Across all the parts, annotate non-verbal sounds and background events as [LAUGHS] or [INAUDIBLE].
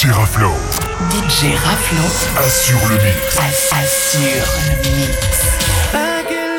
DJ Raflo. DJ Raflo. Assure le mix. assure le mix. Aquel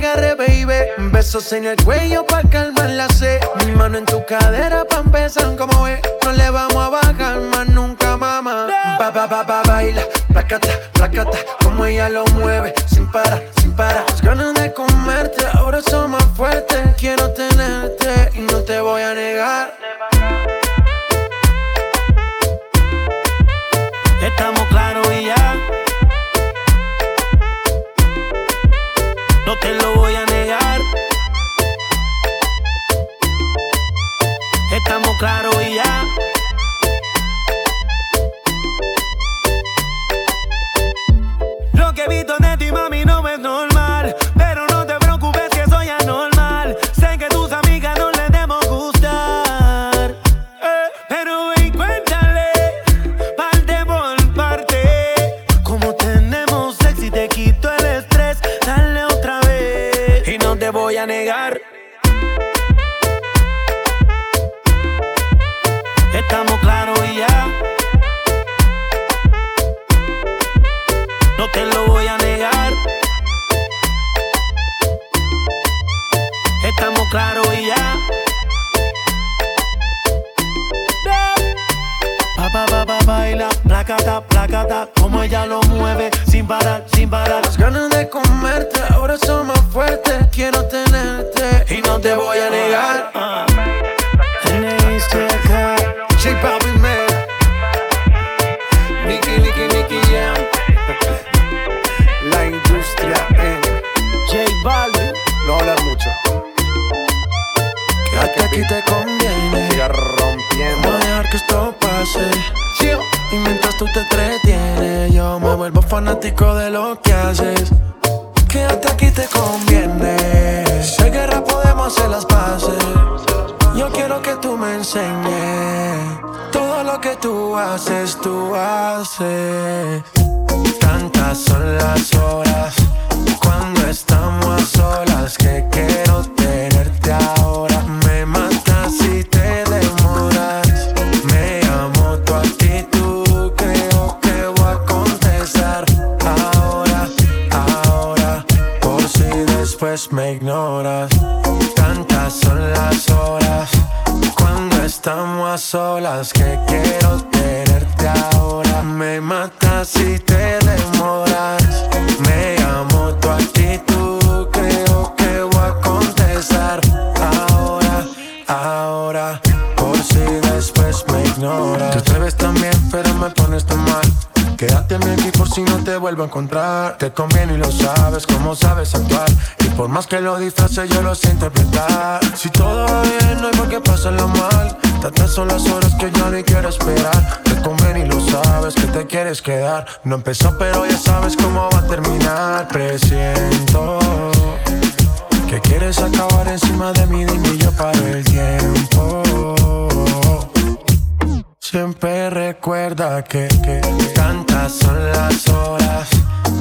agarre, baby. Besos en el cuello pa' calmar la sed. Mi mano en tu cadera pa' empezar como es. No le vamos a bajar más nunca, mamá. Pa, pa, pa, pa, baila. Placata, placata. Como ella lo mueve. Sin parar, sin parar. Las ganas de comerte. Ahora son más fuertes. Quiero tenerte y no te voy a negar. Estamos claros y ya. Lo voy a negar. Estamos claros y ya. Me ignoras. Tantas son las horas cuando estamos a solas que quiero tenerte ahora. Me matas si te demoras. Me amo tu actitud, creo que voy a contestar ahora, ahora, por si después me ignoras. Te atreves también, pero me pones tan mal. Quédate a mi aquí por si no te vuelvo a encontrar. Te conviene y lo sabes, como sabes actuar. Por más que lo disfrace, yo lo sé interpretar. Si todo va bien, no hay por qué pasarlo mal. Tantas son las horas que yo ni quiero esperar. Te conviene y lo sabes que te quieres quedar. No empezó, pero ya sabes cómo va a terminar. Presiento que quieres acabar encima de mí, dime yo paro el tiempo. Siempre recuerda que tantas son las horas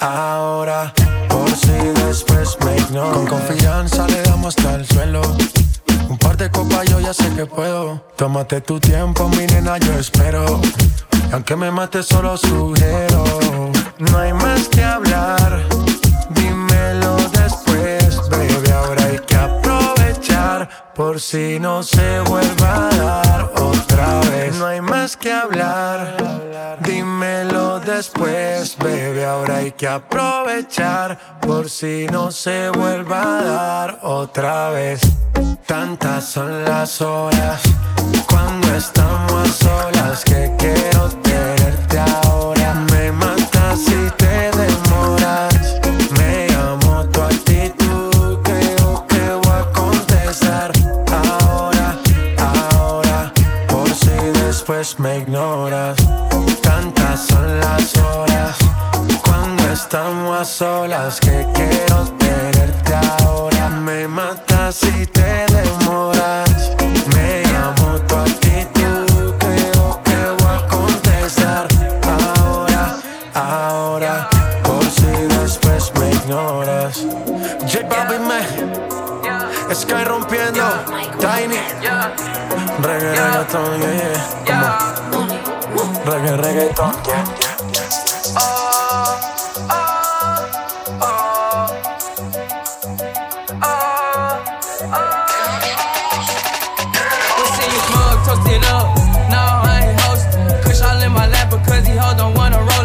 ahora, por si después me ignoras. Con confianza le damos hasta el suelo. Un par de copas yo ya sé que puedo. Tómate tu tiempo, mi nena, yo espero. Y aunque me mate, solo sugiero. No hay más que hablar. Dímelo después, baby. Ahora hay que aprovechar. Por si no se vuelva a dar No hay más que hablar. Dímelo después, baby. Ahora hay que aprovechar. Por si no se vuelva a dar otra vez. Tantas son las horas cuando estamos solas que quiero tenerte ahora. Me matas si te demoras. Me ignoras. Tantas son las horas cuando estamos a solas que quiero Reggae, reggaeton, yeah, yeah. We'll see you smug, toast it up. No, I ain't host. Kush all in my lap because he hold don't wanna roll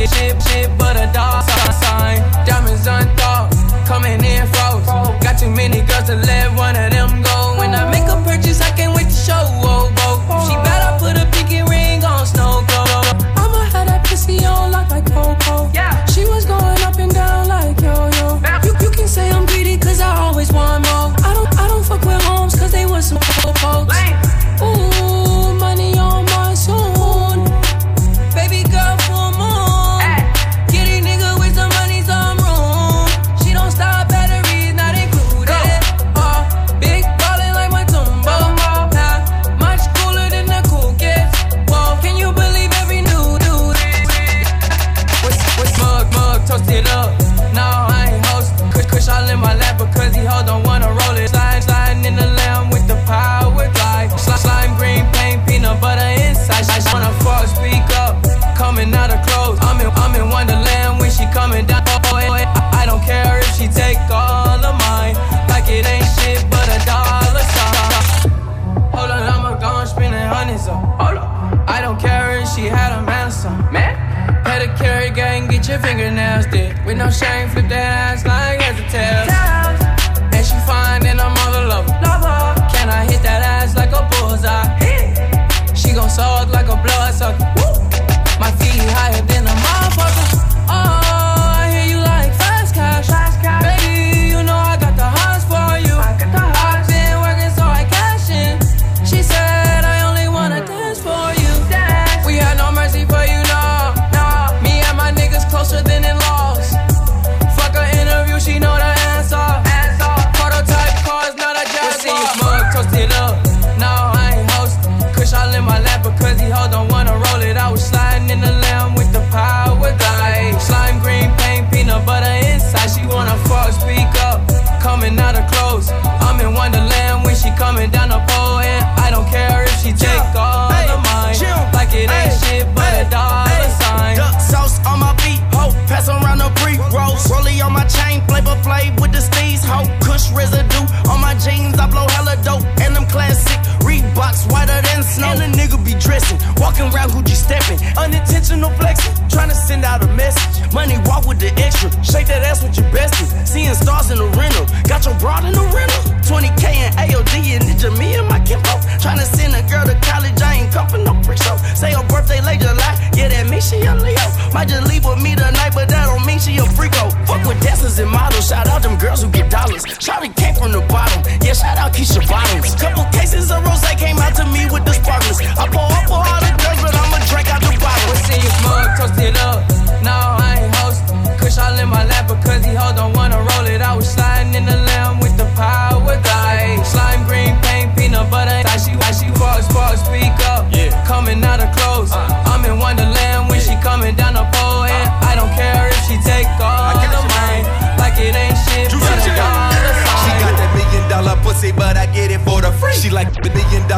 Like it, like it, shit, shit, but a dog sign. Diamonds unthought, coming in froze. Got too many girls to let fingernails did. With no shame, coming down the pole. And I don't care if she take all of mine. Like it ain't shit but a dollar sign. Duck sauce on my feet, ho. Pass around the pre rolls. Rollie on my chain, flavor flav with the steez, ho. Kush residue on my jeans, I blow hella dope. And them classic Reeboks whiter than snow. And a nigga be dressing, walking around Gucci stepping. Unintentional flexing, trying to send out a message. Money walk with the extra, shake that ass with your bestie. Seeing stars in the rental, got your broad in the rental. 20k and AOD and Ninja me and my Kimbo. Trying to send a girl to college, I ain't come for no free show. Say her birthday late July, yeah, that means she a Leo. Might just leave with me tonight, but that don't mean she a freako. Fuck with dancers and models, shout out them girls who get dollars. It came from the bottom, yeah, shout out Keisha Bottoms. Couple cases of rose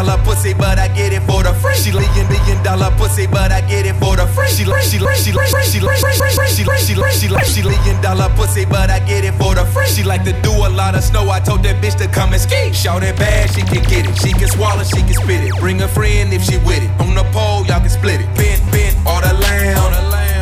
dollar pussy, but I get it for the free. She like a million dollar pussy, but I get it for the free. She she she she she she she she she million dollar pussy, but I get it for the free. She like to do a lot of snow. I told that bitch to come and ski. Shout it bad, she can get it. She can swallow, she can spit it. Bring a friend if she with it. On the pole, y'all can split it. Bend, bend, all the lamb.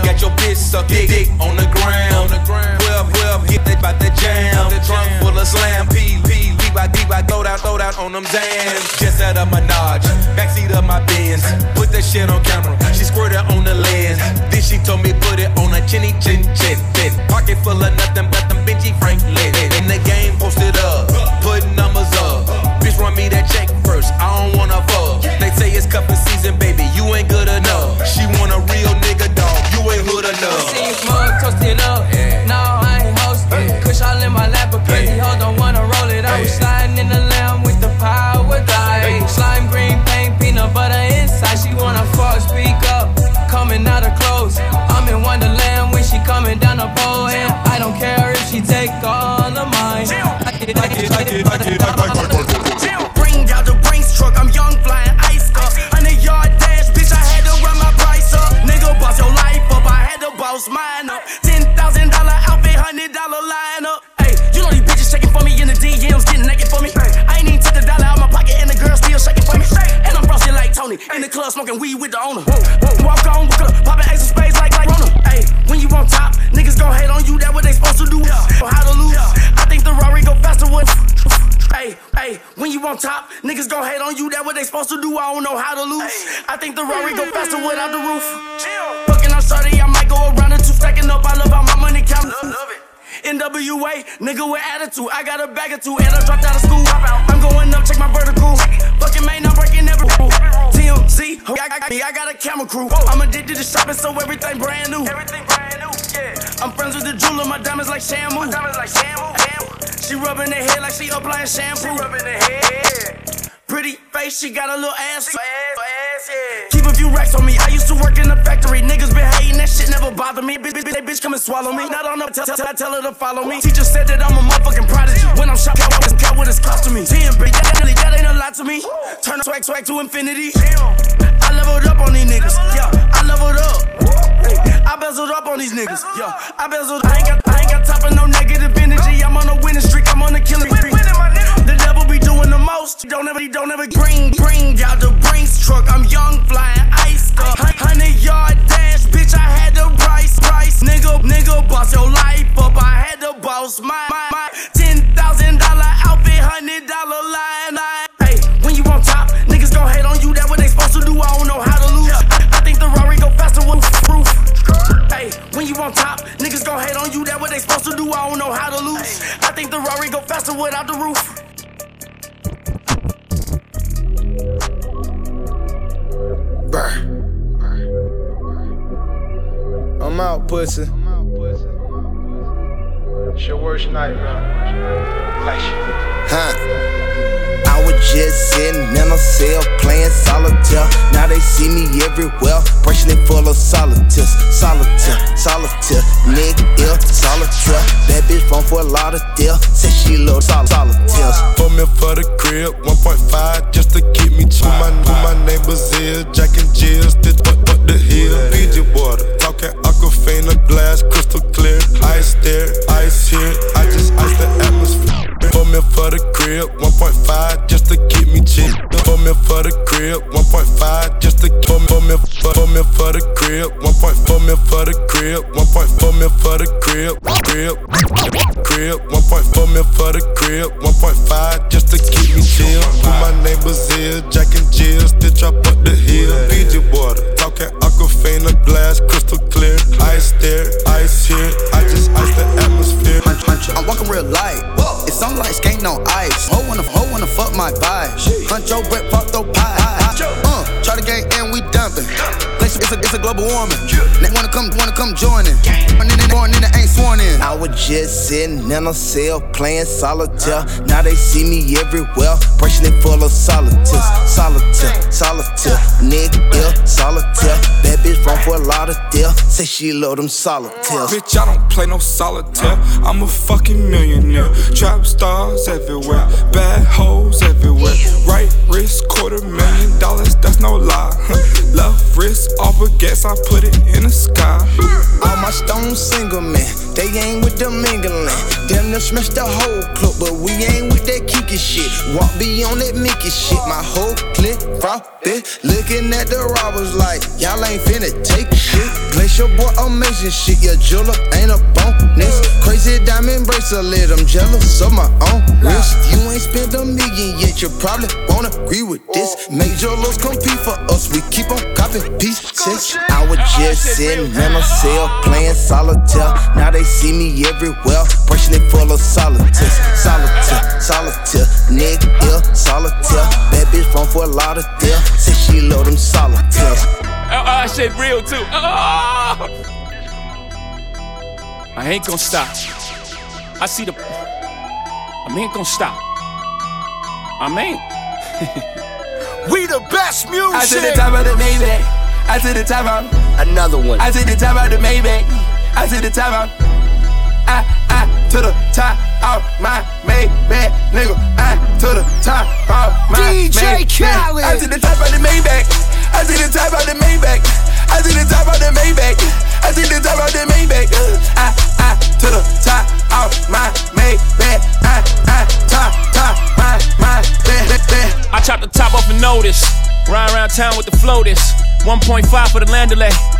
Got your bitch suck dick, dick on the ground. 12, 12, hit that by the jam. Trunk full of slam. P, P, leave by deep, I throw out, throw out on them Xans. Just out of Menage, backseat of my Benz. Put that shit on camera. She squirted on the lens. Then she told me put it on a chinny chin chin. chin. pocket full of nothing but them Benji Franklin. In the game, posted up, put numbers up. Bitch, run me that check first. I don't wanna fuck. They say it's cuffing season, baby. You ain't good enough. She want a real nigga, dog. You ain't hood enough. I got a bag of two, and I dropped out of school. I'm going up, check my vertical. Fucking man, I'm breaking every rule. TMC, I got, me, I got a camera crew. I'm addicted to shopping, so everything brand new. Everything brand new, yeah. I'm friends with the jeweler, my diamonds like Shamu. Diamonds like Shamu, She rubbing her head like she applying shampoo. She rubbing her head. Pretty face, she got a little ass. A racks on me. I used to work in the factory. Niggas been hating, that shit never bothered me. Bitch, bitch, bitch, bitch come and swallow me. Not on no tell, tell, tell her to follow me. Teacher said that I'm a motherfucking prodigy. When I'm shot, count what it's, count what it's cost to me. Ten, bitch, that, really, that ain't a lot to me. Turn swag, swag to infinity. I leveled up on these niggas. Yeah, I leveled up. I bezeled up on these niggas. Yeah, I bezeled. I ain't got, I ain't got time for no negative energy. I'm on a winning streak. I'm on a killing streak. Doing the most. Don't ever, don't ever bring, bring out the Brinks truck. I'm young, flying ice up. Hundred yard dash, bitch. I had the price, price. Nigga, nigga, boss your life up. I had to boss my, my, my ten thousand dollar outfit, hundred dollar line. line. Hey, when you on top, niggas gon' hate on you. That what they supposed to do. I don't know how to lose. I, I think the Rari go faster with roof. Hey, when you on top, niggas gon' hate on you. That what they supposed to do. I don't know how to lose. I think the Rari go faster without the roof. I'm out, pussy. It's your worst nightmare. Like Huh. Just sitting in a cell playing solitaire. Now they see me everywhere, bracelet full of solitaires. Solitaire, solitaire, nigga ill, solitaire. That bitch phone for a lot of deal. Said she love sol- solitaires. For me for the crib, 1.5 just to keep me to my my neighbor's ear. Jack and Jills, this fuck up the hill. Fiji water, talking Aquafina glass, crystal clear. Ice there, ice here. I just ice the atmosphere. For me for the crib, 1.5 just to keep me chill. For me for the crib, 1.5 just to for me for me for, for me for the crib, 1. For me for the crib, 1. For me for the crib, crib, crib, 1. For me for the crib, 1.5 just to keep me chill. Put my neighbor's ear, Jack and Jill, still drop up the hill. Fiji water, talking Aquafina glass, crystal clear. Ice there, ice here. I just ice the atmosphere. I'm walking real light. On like skating on ice. Ho wanna, ho wanna fuck my vibe. Huncho Brett, fuck those pie. Uh, try to gang and we dumping. Place it's a, it's a global warming. They wanna come, wanna come join in. My born in ain't sworn in. I was just sitting in a cell playing solitaire. Now they see me everywhere. Bracelet full of solitaires. Solitaire, solitaire, nigga ill, solitaire. Lauderdale. Say she love them solitaires. Bitch, I don't play no solitaire. I'm a fucking millionaire. Trap stars everywhere, bad hoes everywhere. Right wrist, quarter million dollars, that's no lie. [LAUGHS] Left wrist, off gas, I put it in the sky. All my stones single man, they ain't with the mingling. Damn near smashed the whole club, but we ain't with that kiki shit. Walk beyond that Mickey shit. My whole clip frothy. Looking at the robbers like, y'all ain't finna take shit. Glacier boy, amazing shit. Your jeweler ain't a bonus. Crazy diamond bracelet, I'm jealous of my own wrist. You ain't spent a million yet, you probably won't agree with this. Major looks compete for us, we keep on copying pieces. I was just sitting in a cell playing solitaire. Now they see me everywhere, bracelet full of solitaires. Solitaire, solitaire, nigga solitaire. Bad bitch from Fort Lauderdale, say she love them solitaires. Oh, shit real too. Oh. I ain't gonna stop. I see the. I ain't gonna stop. I mean. [LAUGHS] we the best music. I to the top of the Maybach. I to the top of another one. I to the top of the Maybach. I to the top of. I I to the top of my Maybach, nigga. I to the top of my DJ Khaled. I to the top of the Maybach. I to the top of the Maybach. I to the top of the Maybach. I to the top of the Maybach. I I to the top of my Maybach. I I top top my my Maybach. I chop the top off a notice. Ride around town with the floaters. 1.5 for the Landaulet.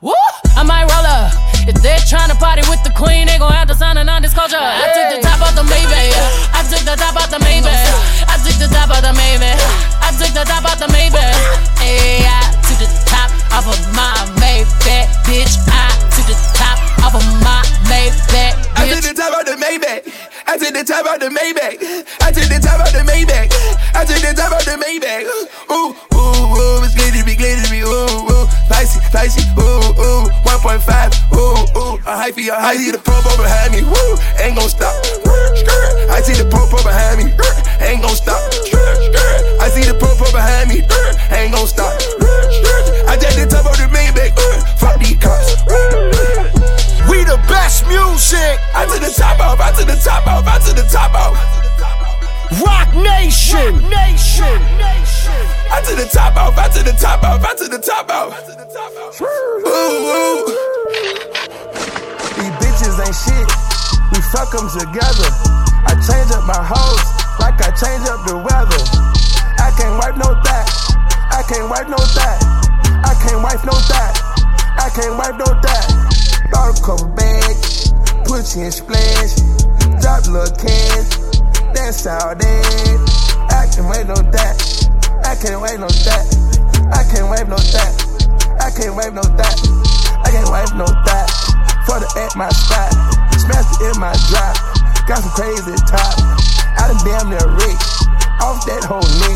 Woo! I might roll up. If they're trying to party with the queen, they gon' have to sign a non-disclosure. I took the top off the Maybach. I took the top off the Maybach. I took the top off the Maybach. I took the top off the Maybach. Hey, I took the top off of my Maybach, bitch. I took the top off of my Maybach. I took the top off the Maybach. I took the top off the Maybach. I took the top off the Maybach. I took the top off the Maybach. Ooh, ooh, ooh, it's glittery, glittery, ooh, ooh. Spicy, spicy, ooh, ooh. 1.5, ooh, ooh. A hyphy, a hyphy. The propo behind me, woo. Ain't gon' stop. Them together. Got some crazy top. I done damn near rich. Off that whole neck.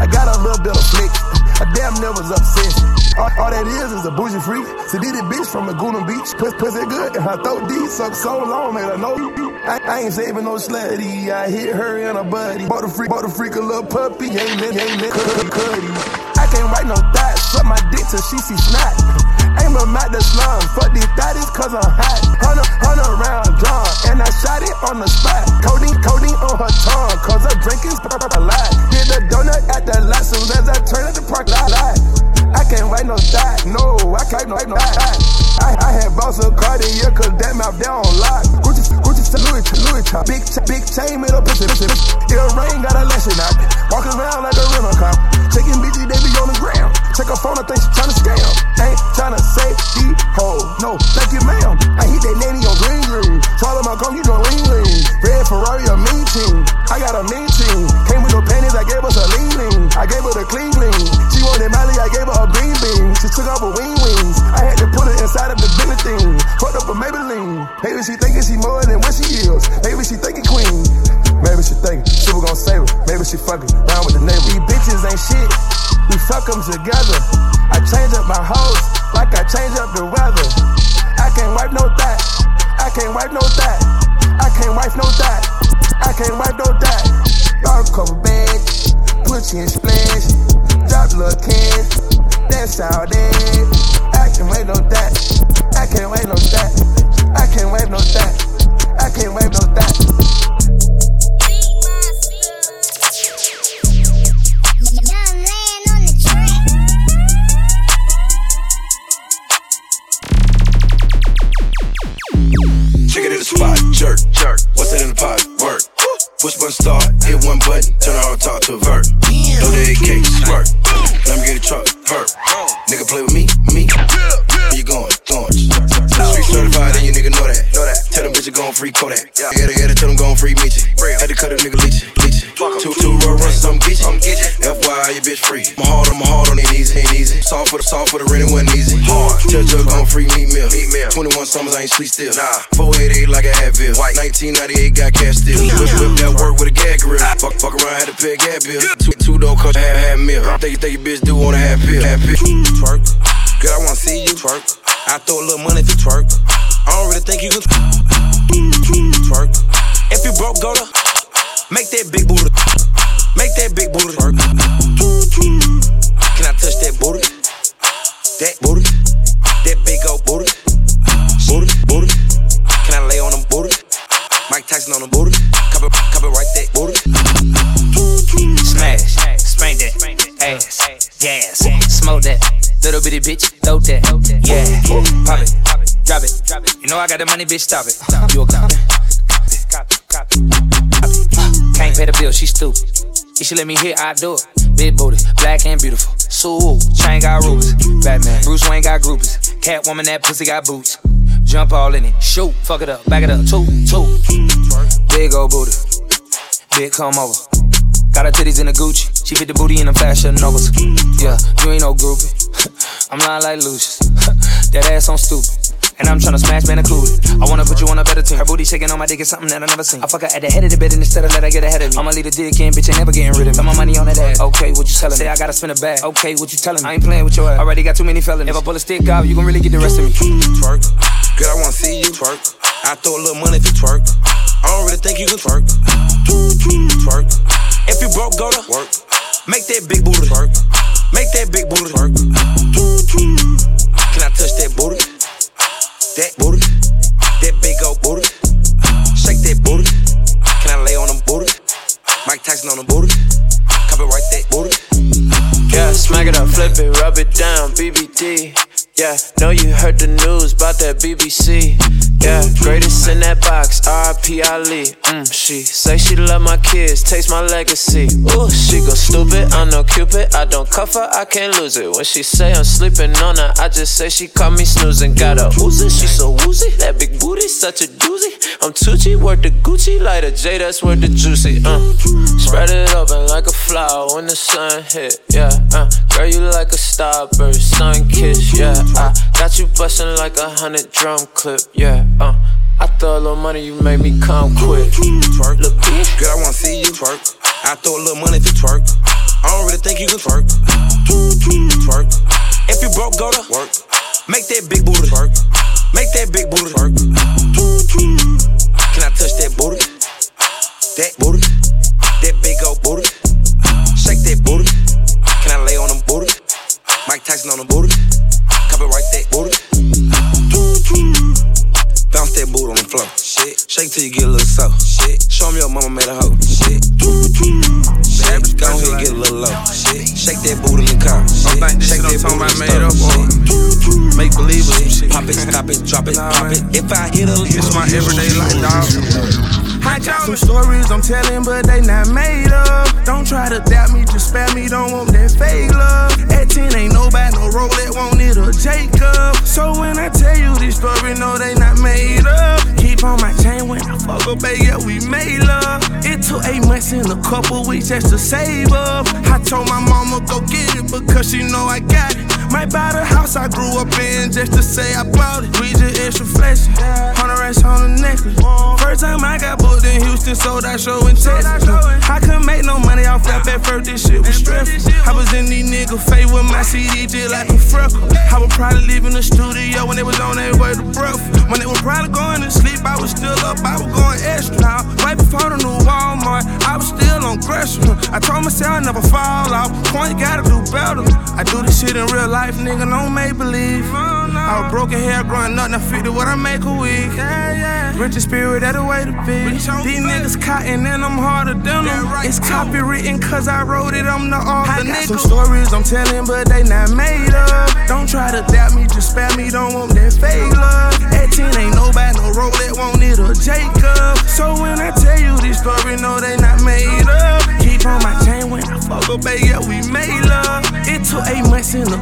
I got a little bit of flick. I damn near was obsessed. All, all that is is a bougie freak. It bitch from Laguna Beach. Puss, pussy good and her throat deep. Suck so long, man. I know. I, I ain't saving no slutty. I hit her and her buddy. Bought a freak, bought a freak a little puppy. Ain't let, ain't let, cuddy, cuddy. I can't write no thoughts. Suck my dick till she see snot. Aim them at the slum. Fuck these thotties cause I'm hot. Hundred, hundred round drum. And I shot it on the spot. Codeine, codeine on her tongue. Cause her drinking's a lot. Hit the donut at the lot. Soon as I turn at the park lot. I can't write no thought. No, I can't write no thought. I, I had bought some Cartier cause that mouth down lock. Gucci, Gucci, Louis, Louis top. Big, big chain made up pussy, pussy. Earring got a lesson out. Walking around like a rental cop. Taking bitches, they be on the ground. Check her phone, I think she tryna scam. Ain't tryna say the hoe. No, thank you, ma'am. I hit that lady on green green. Swallow my gum, you know lean lean. Red Ferrari, a mean team. I got a mean team. Came with no panties, I gave her some lean lean. I gave her the clean clean. She wanted Molly, I gave her a green bean. She took off her wing wings. I had to put her inside of the Billy thing. Fucked up a Maybelline. Maybe she thinking she more than what she heels. Maybe she thinking queen. Maybe she thinking was gonna save her. Maybe she fucking down with the neighbor. These bitches ain't shit. We fuck them together. I change up my hoes like I change up the weather. I can't wipe no that. I can't wipe no that. I can't wipe no that. I can't wipe no that. Y'all cover bag, put you in splash, drop little kids, that's all that. I can't wait no that. I can't wait no that. I can't wait no that. I can't wait no that. Check it in the spot, jerk, jerk. What's in the pot? Work. Push button start, hit one button, turn on talk to vert. The AK, squirt. Let me get a truck, hurt. Nigga play with me, me. Street certified, and you nigga know that. Know that. Tell them bitches gon' free Kodak. Yeah, yeah, yeah, tell them gon' free Meechy. Had to cut a nigga leech, leech. Two, two roll runs, I'm get you. FYI, your bitch free. My heart on my heart on it easy, ain't easy. Soft for the soft for the rent, it wasn't easy. Hard. Tell Jug gon' free meat meal. 21 summers, I ain't sleep still. Nah. 488 like a Advil. White. 1998 got cash still. Whip, whip that work with a gag grill. Fuck, fuck around, had to pay a gas bill. Two, two door cost half, half meal. Think you think your bitch do want a half pill. Half pill. Twerk. Girl, I wanna see you twerk. I throw a little money you twerk. I don't really think you can twerk. If you broke, go to make that big booty. Make that big booty twerk. Can I touch that booty? That booty? That big old booty? Booty, booty. Can I lay on them booty? Mike Tyson on them booty. Cup it right that booty. Smash, spank that, ass, gas, smoke that, little bitty bitch, throw that, yeah, pop it, drop it, you know I got the money, bitch, stop it, you a cop Can't pay the bill, she stupid. If she let me hit, I do it. Big booty, black and beautiful. Sue, chain got rubies. Batman, Bruce Wayne got groupies. Catwoman, that pussy got boots. Jump all in it, shoot, fuck it up, back it up, two, two. Big old booty, big come over. Got her titties in the Gucci. She fit the booty in the fashion novas. Yeah, you ain't no groupie. [LAUGHS] I'm not like Lucius. [LAUGHS] that ass on stupid. And I'm tryna smash man included. I wanna put you on a better team. Her booty shaking on my dick is something that I never seen. I fuck her at the head of the bed and instead of let her get ahead of me. I'ma leave the dick in, bitch, ain't never getting rid of me. Put my money on that ass. Okay, what you telling me? Say I gotta spin a bag. Okay, what you telling me? I ain't playing with your ass. Already got too many felonies. If I pull a stick out, you gon' really get the rest of me. Twerk. Girl, I wanna see you twerk. I throw a little money if you twerk. I don't really think you can twerk. Twerk. If you broke, go to work. Make that big booty twerk. Make that big booty twerk. Can I touch that booty? That booty. That big old booty. Shake that booty. Can I lay on them booty? Mike Tyson on them booty. Copy right that booty. Yeah, smack it up, flip it, rub it down, BBD. Yeah, know you heard the news about that BBC. Yeah, greatest in that box, RIP Ali. Mm, she say she love my kids, taste my legacy. Ooh, she go stupid, I'm no Cupid. I don't cuff her, I can't lose it. When she say I'm sleeping on her, I just say she caught me snoozing. Got a Uzi, she so woozy. That big booty, such a doozy. I'm Tucci, worth the Gucci, like a J, that's worth the juicy. Uh, spread it open like a flower when the sun hit. Yeah, uh, girl, you like a starburst, sun kiss. Yeah, I got you bustin' like a hundred drum clip. Yeah, uh. I throw a little money, you make me come quick. Twerk. Look, Girl, I wanna see you twerk. I throw a little money to twerk. I don't really think you can twerk. Twerk. If you broke, go to work. Make that big booty twerk. Make that big booty twerk. Can I touch that booty? That booty. That big old booty. Shake that booty. Can I lay on them booty? Mike Tyson on them booty. Copyright that booty. Bounce that booty on the floor. Shit. Shake till you get a little soft. Shit. Show me your mama made a hoe. Shit. Shit. Go ahead and get a little low. Shit. Shake that boot in the car. Shit. Shake that booty in the made up Make believe it. Pop it, stop it, drop it, pop it. If I hit a It's my everyday life, dog. I got some stories I'm telling, but they not made up. Don't try to doubt me, just spare me, don't want that fake love. At 10, ain't nobody, no Rolex, want it or Jacob. So when I tell you this story, no, they not made up. Keep on my chain when I fuck up, baby, yeah, we made love. It took eight months and a couple weeks just to save up. I told my mama go get it because she know I got it. Might buy the house I grew up in just to say I bought it. We just extra flexing. Hundred racks on the necklace. First time I got booked in Houston, sold out show in Texas. I couldn't make no money off rap at first, this shit was stressful. I was in these niggas' face with my CD just like a freckle. I would probably leave in the studio when they was on their way to breakfast. When they were probably going to sleep, I was still up, I was going extra. Now, right before the new Walmart, I was still on Gresham. I told myself I never fall off. Point, gotta do better. I do this shit in real life, nigga, no make believe. I was broken hair growing up, now 50 what I make a week. Rich in spirit, that the way to be. These niggas cotton and I'm harder than them. It's copywritten cause I wrote it, I'm the author. I got some stories I'm telling, but they not made up. Don't try to doubt me, just spare me, don't want that fake love. At 10 ain't nobody, no Rolex, won't need a Jacob. So when I tell you this story, no, they not made up. Keep on my chain when I fuck up, baby, yeah, we made love. It took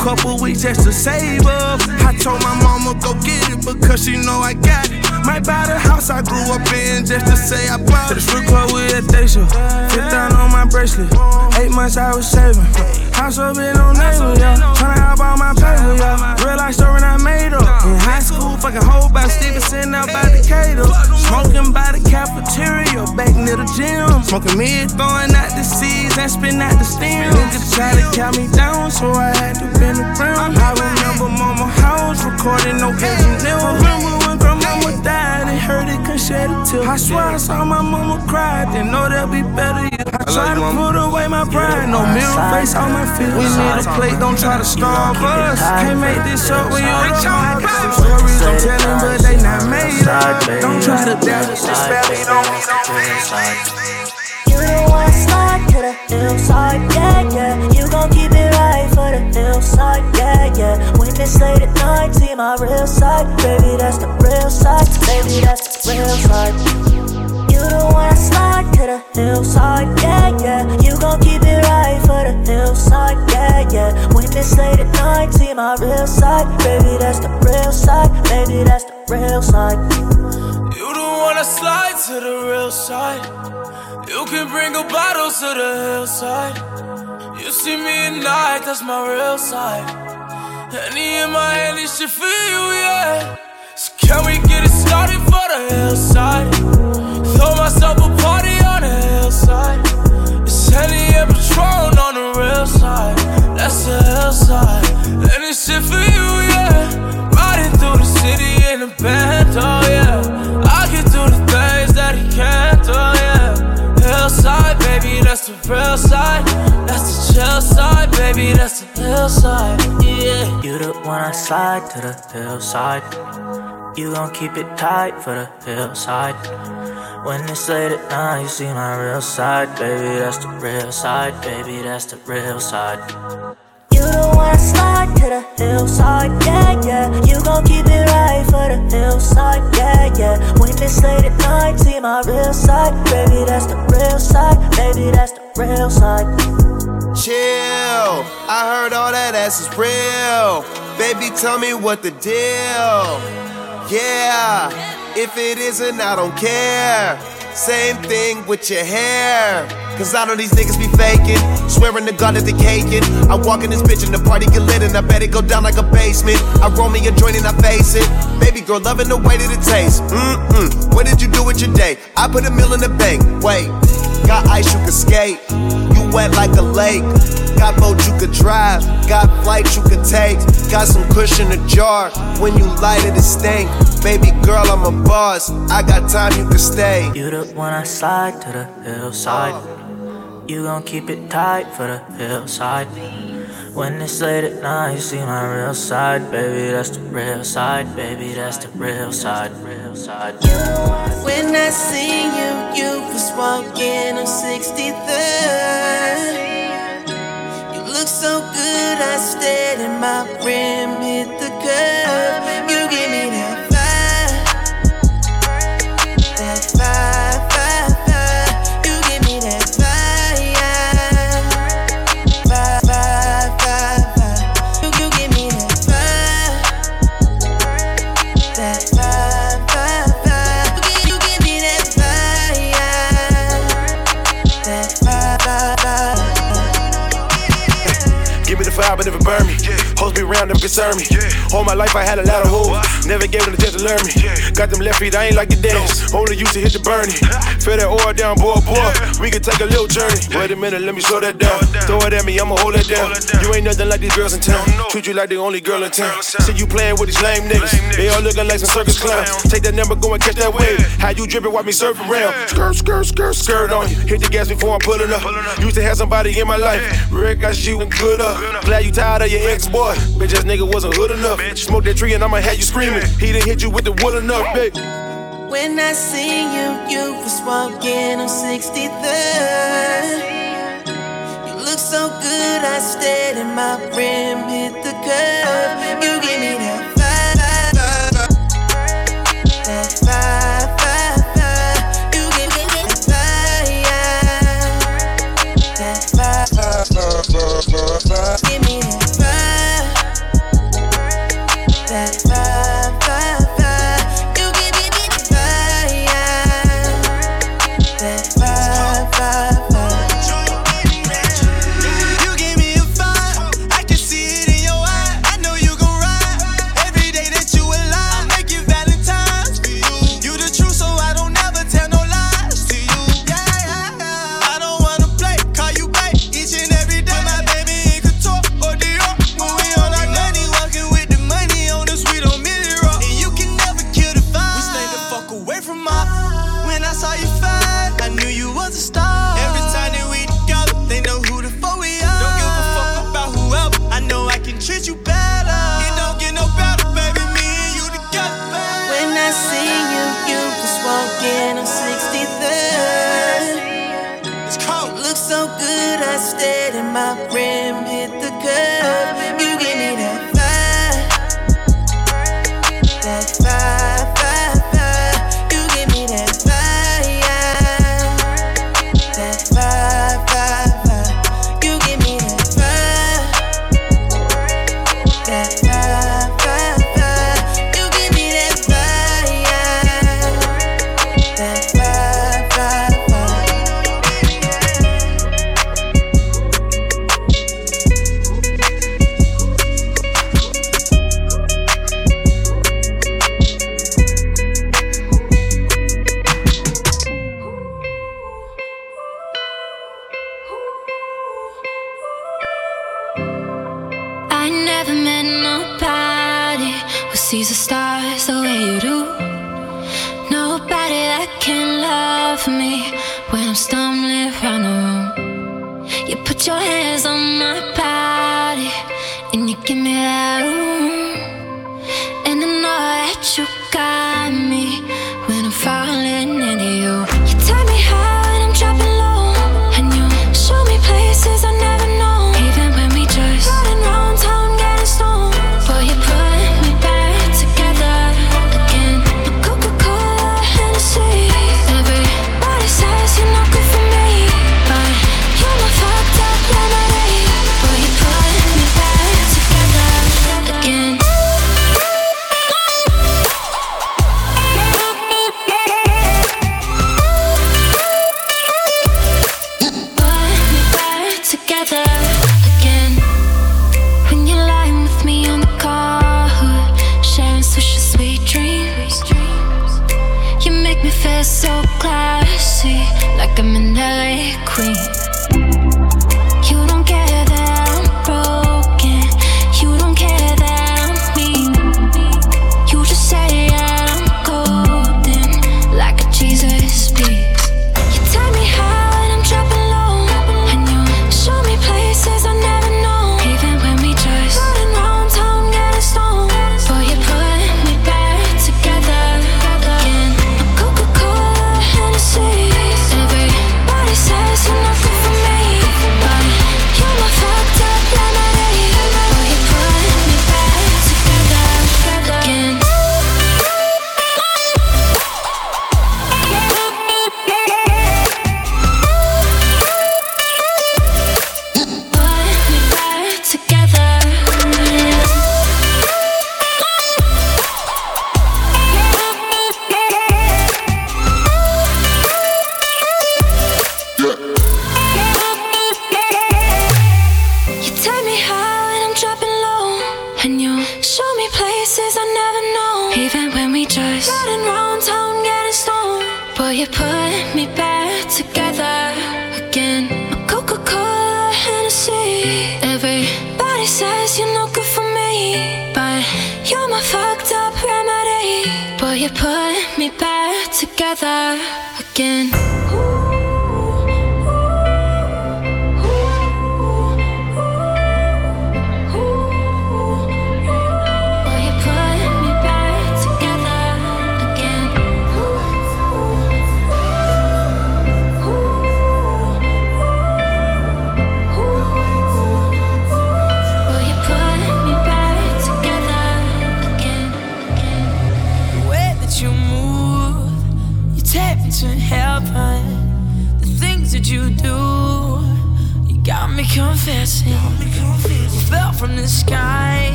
couple weeks just to save up. I told my mama go get it because she know I got it. Might buy the house I grew up in just to say I bought it. To the strip club with a show. Fifth down on my bracelet. Eight months I was saving. House up in no neighbor, yeah. Tryna hop on my paper, yeah. Real life story I made up. In high school, fucking hoe by Stevenson out by Decatur. Smoking by the cafeteria, back near the gym. Smoking mid, throwing out the seeds and spin out the steam. Niggas try to count me down, so I had to bend the brim. I remember mama house recording no engineer. Remember when grandmama died and heard it couldn't shed a tear. I swear I saw my mama cry, didn't know there'll be better years. I try to put away my pride, no mirror face on my feet. We need a plate, don't try to starve us. Can't make this up when you ain't trying. Some stories I'm telling, but they not made up. Don't try to doubt it, just family don't You don't wanna slide to the hillside, yeah, yeah. You gon' keep it right for the hillside, yeah, yeah. When it's late at night, see my real side, baby, that's the real side, baby, that's the real side. Don't wanna slide to the hillside, yeah, yeah. You gon' keep it right for the hillside, yeah, yeah. When it's late at night, see my real side, baby, that's the real side, baby, that's the real side. You don't wanna slide to the real side. You can bring a bottle to the hillside. You see me at night, that's my real side. Henny in my hand, this shit for you, yeah. So can we get it started for the hillside? The real side. That's the chill side, baby, that's the hillside, yeah. You don't wanna slide to the hillside. You gon' keep it tight for the hillside. When it's late at night, you see my real side, baby. That's the real side, baby. That's the real side. Wanna slide to the hillside, yeah, yeah. You gon' keep it right for the hillside, yeah, yeah. When it's late at night, see my real side, baby. That's the real side, baby. That's the real side. Chill, I heard all that ass is real. Baby, tell me what the deal. Yeah, if it isn't, I don't care. Same thing with your hair. Cause I know these niggas be faking. Swearing to God that they caking. I walk in this bitch and the party get lit and I bet it go down like a basement. I roll me a joint and I face it. Baby girl, loving the way that it tastes. Mm-mm. What did you do with your day? I put a meal in the bank. Wait, got ice you can skate. Wet like a lake. Got boat you could drive. Got flight you could take. Got some cushion a jar. When you light it, it stink. Baby girl, I'm a boss. I got time you can stay. You don't wanna slide to the hillside. You gon' keep it tight for the hillside. When it's late at night, you see my real side, baby. That's the real side, baby. That's the real side, real side. When I see you, you was walking on 63rd. You look so good, I stared at my rim, hit the curve. now never concern me. Yeah. All my life I had a lot of hoes. Never gave them the chance to learn me. Yeah. Got them left feet, I ain't like your dance. Only used to hit the burning. Feel that oil down, boy, boy. Yeah. We can take a little journey. Wait a minute, let me slow that down. Throw it at me, I'ma hold it down. You ain't nothing like these girls in town. Treat you like the only girl in town. See you playing with these lame niggas. They all looking like some circus clowns. Take that number, go and catch that wave. How you dripping, watch me surfing around. Skirt, skirt, skirt, skirt on you. Hit the gas before I'm pulling up. Used to have somebody in my life. Rick, I shoot and good up. Glad you tired of your ex boy just nigga wasn't hood enough. Bitch. Smoke that tree and I'ma have you screaming. He didn't hit you with the wood enough, bitch When I see you, you was walking on 63rd. You look so good, I stared in my rim, hit the curb. You give me that.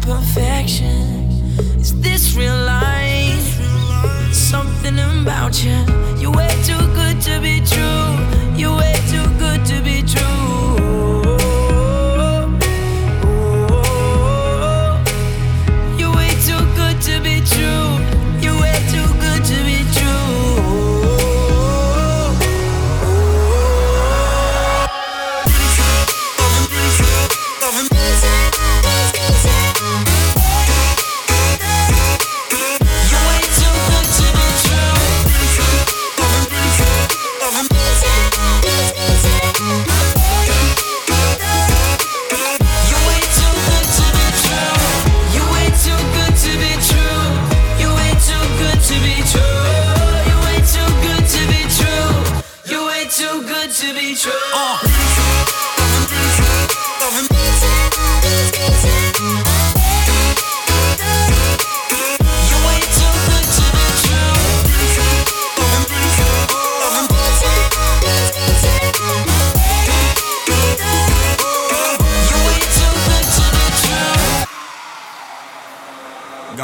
for perfection. Is this real life? Something about you.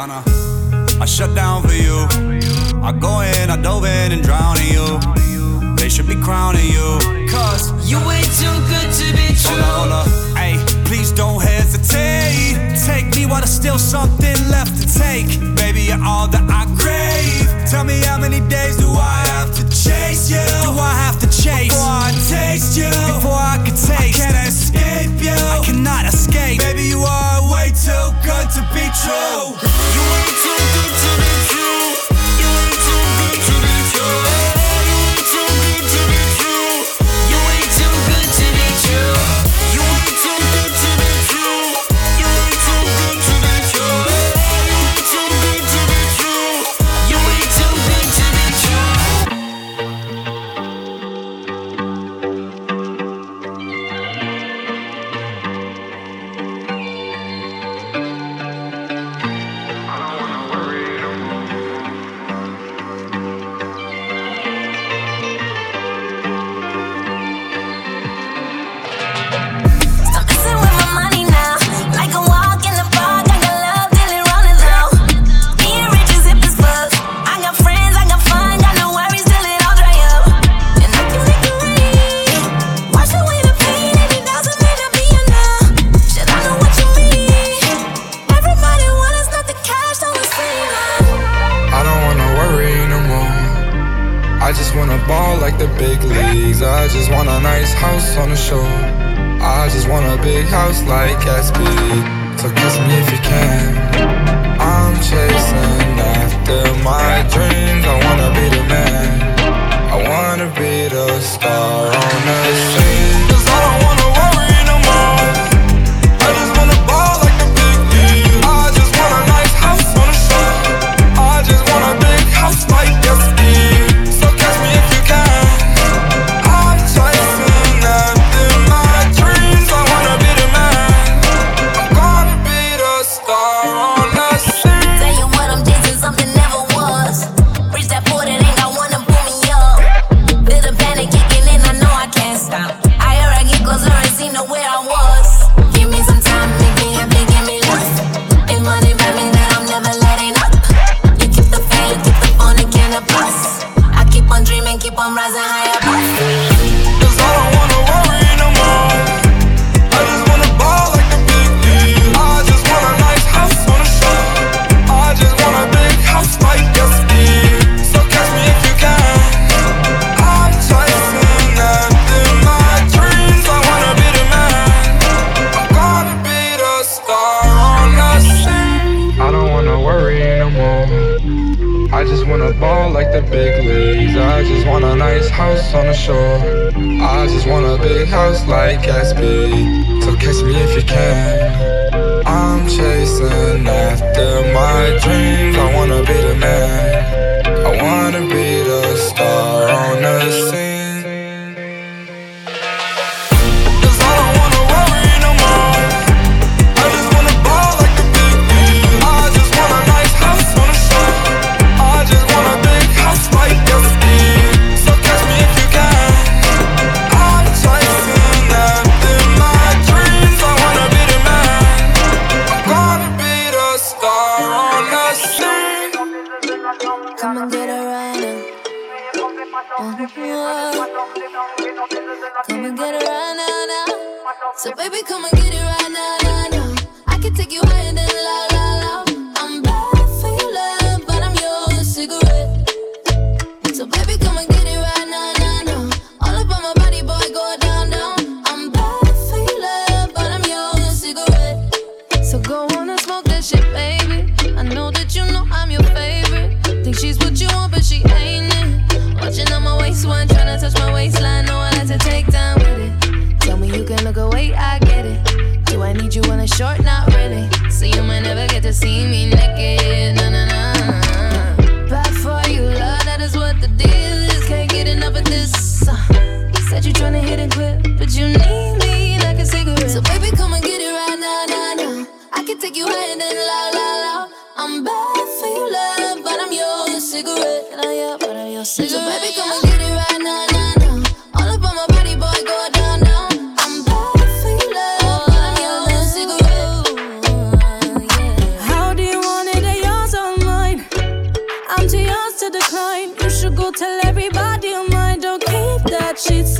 gonna. I shut down for you. I go in, I dove in and drown in you. They should be crowning you. Cause you way too good to be true. Hola, please don't hesitate. Take me while there's still something left to take. Baby, you're all that I crave. Tell me how many days do I have to chase you? Do I have to chase? Before I taste you. Before I can taste. I can't escape you. I cannot escape. Baby, you are too good to be true. You ain't too good to be true. just want a nice house on the shore. I just want a big house like Gatsby. So kiss me if you can. I'm chasing after my dreams. I wanna be the man. I wanna be the star on the show. on the shore. I just want a big house like Gatsby.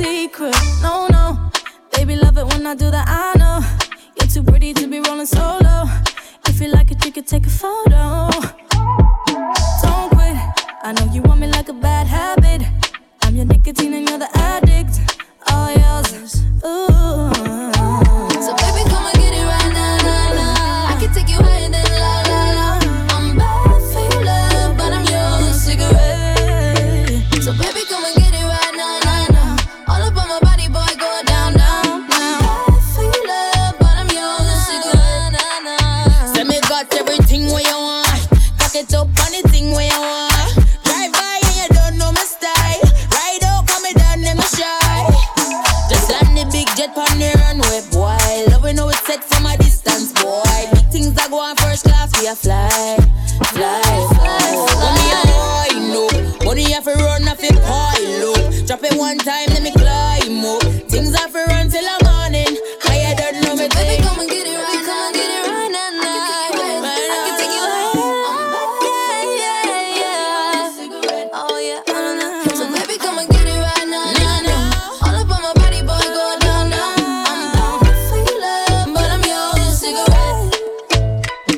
secret. No, no, baby, love it when I do that. I know you're too pretty to be rolling solo. If you like it, you could take a photo. Don't quit. I know you want me like a bad habit. I'm your nicotine and you're the addict.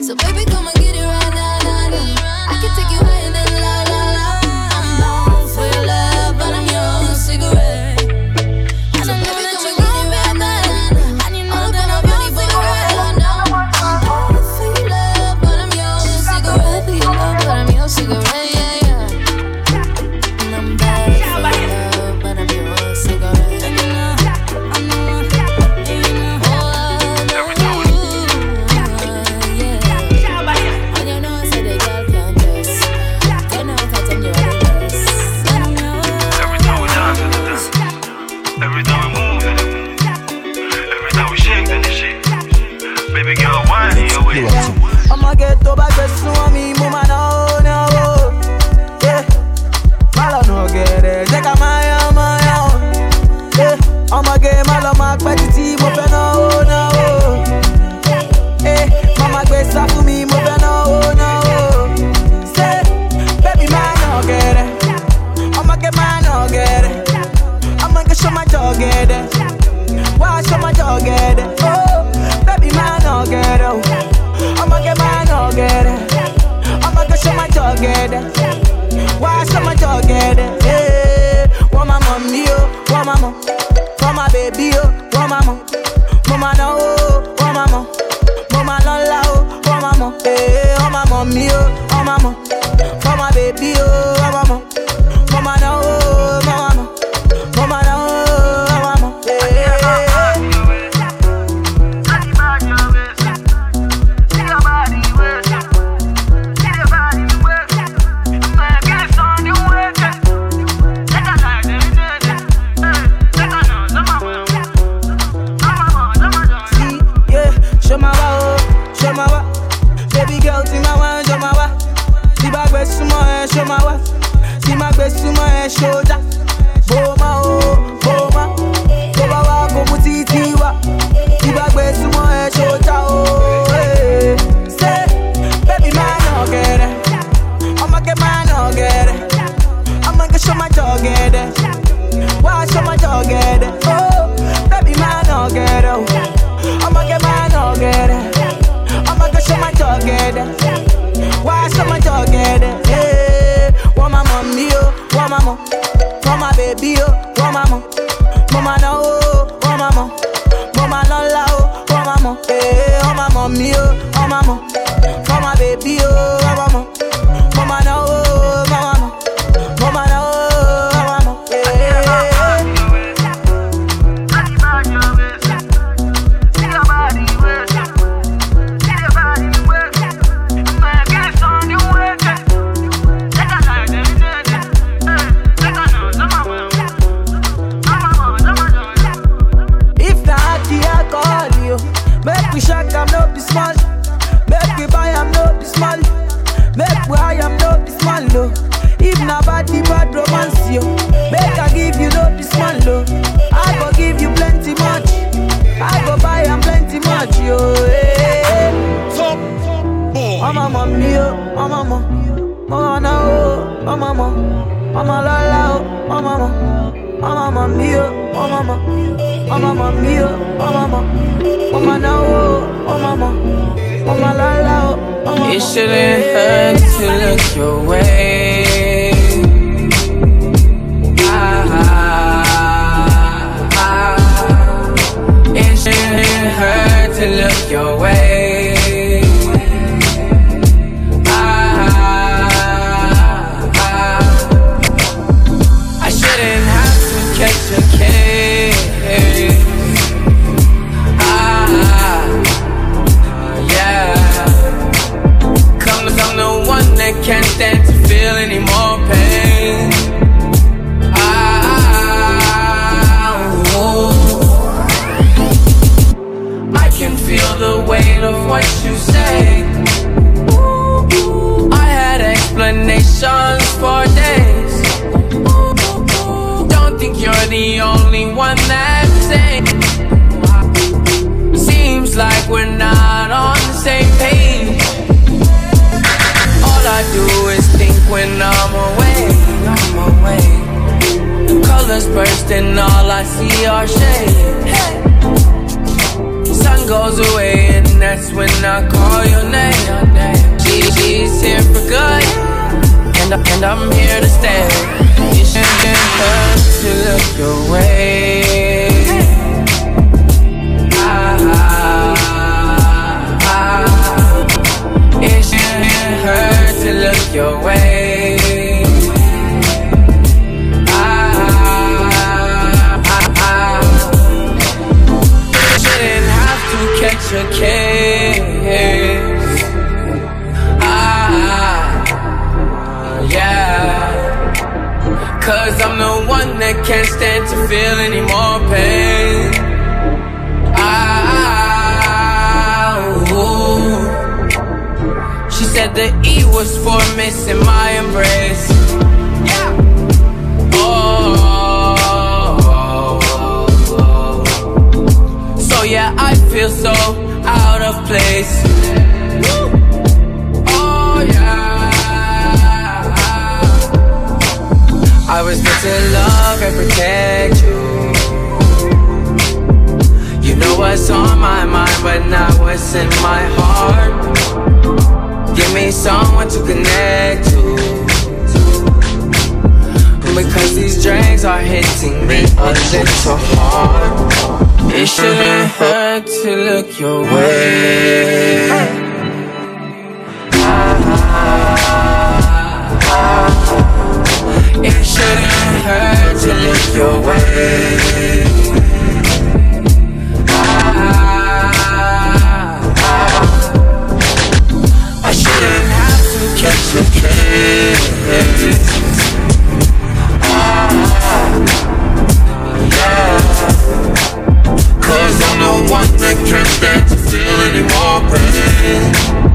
So baby, Make we hire am no be small no. If na body bad romance yo, make I give you no be small no. I go give you plenty much. I go buy am plenty much yo. Eh. Hey. Top boy. Mama mommy yo, mama mo, mama na oh, mama mo, oh, mama la la oh, mama mo, mama mommy yo, mama mo. Mama mami oh, mama mo, oh, mama na oh, mama mo, la la It shouldn't hurt to look your way. Ah, ah, it shouldn't hurt to look your way. Stand to feel any more pain. Ooh. I can feel the weight of what you say. I had explanations for days. Don't think you're the only one that's saying. Seems like we're not on the same page. All I do is think when I'm away, I'm away. The colors burst and all I see are shade. Sun goes away and that's when I call your name. She, here for good, and, I- and I'm here to stay. You shouldn't hurt to look your way. Ah, ah, it shouldn't hurt to look your way. Shouldn't have to catch a case. Ah, yeah. Cause I'm the one that can't stand to feel any more pain. The E was for missing my embrace. Yeah. Oh, so yeah, I feel so out of place. Oh yeah, I was meant to love and protect you. You know what's on my mind, but not what's in my heart. Give me someone to connect to. Because these drinks are hitting me a little hard. It shouldn't hurt to look your way. It shouldn't hurt to look your way. it.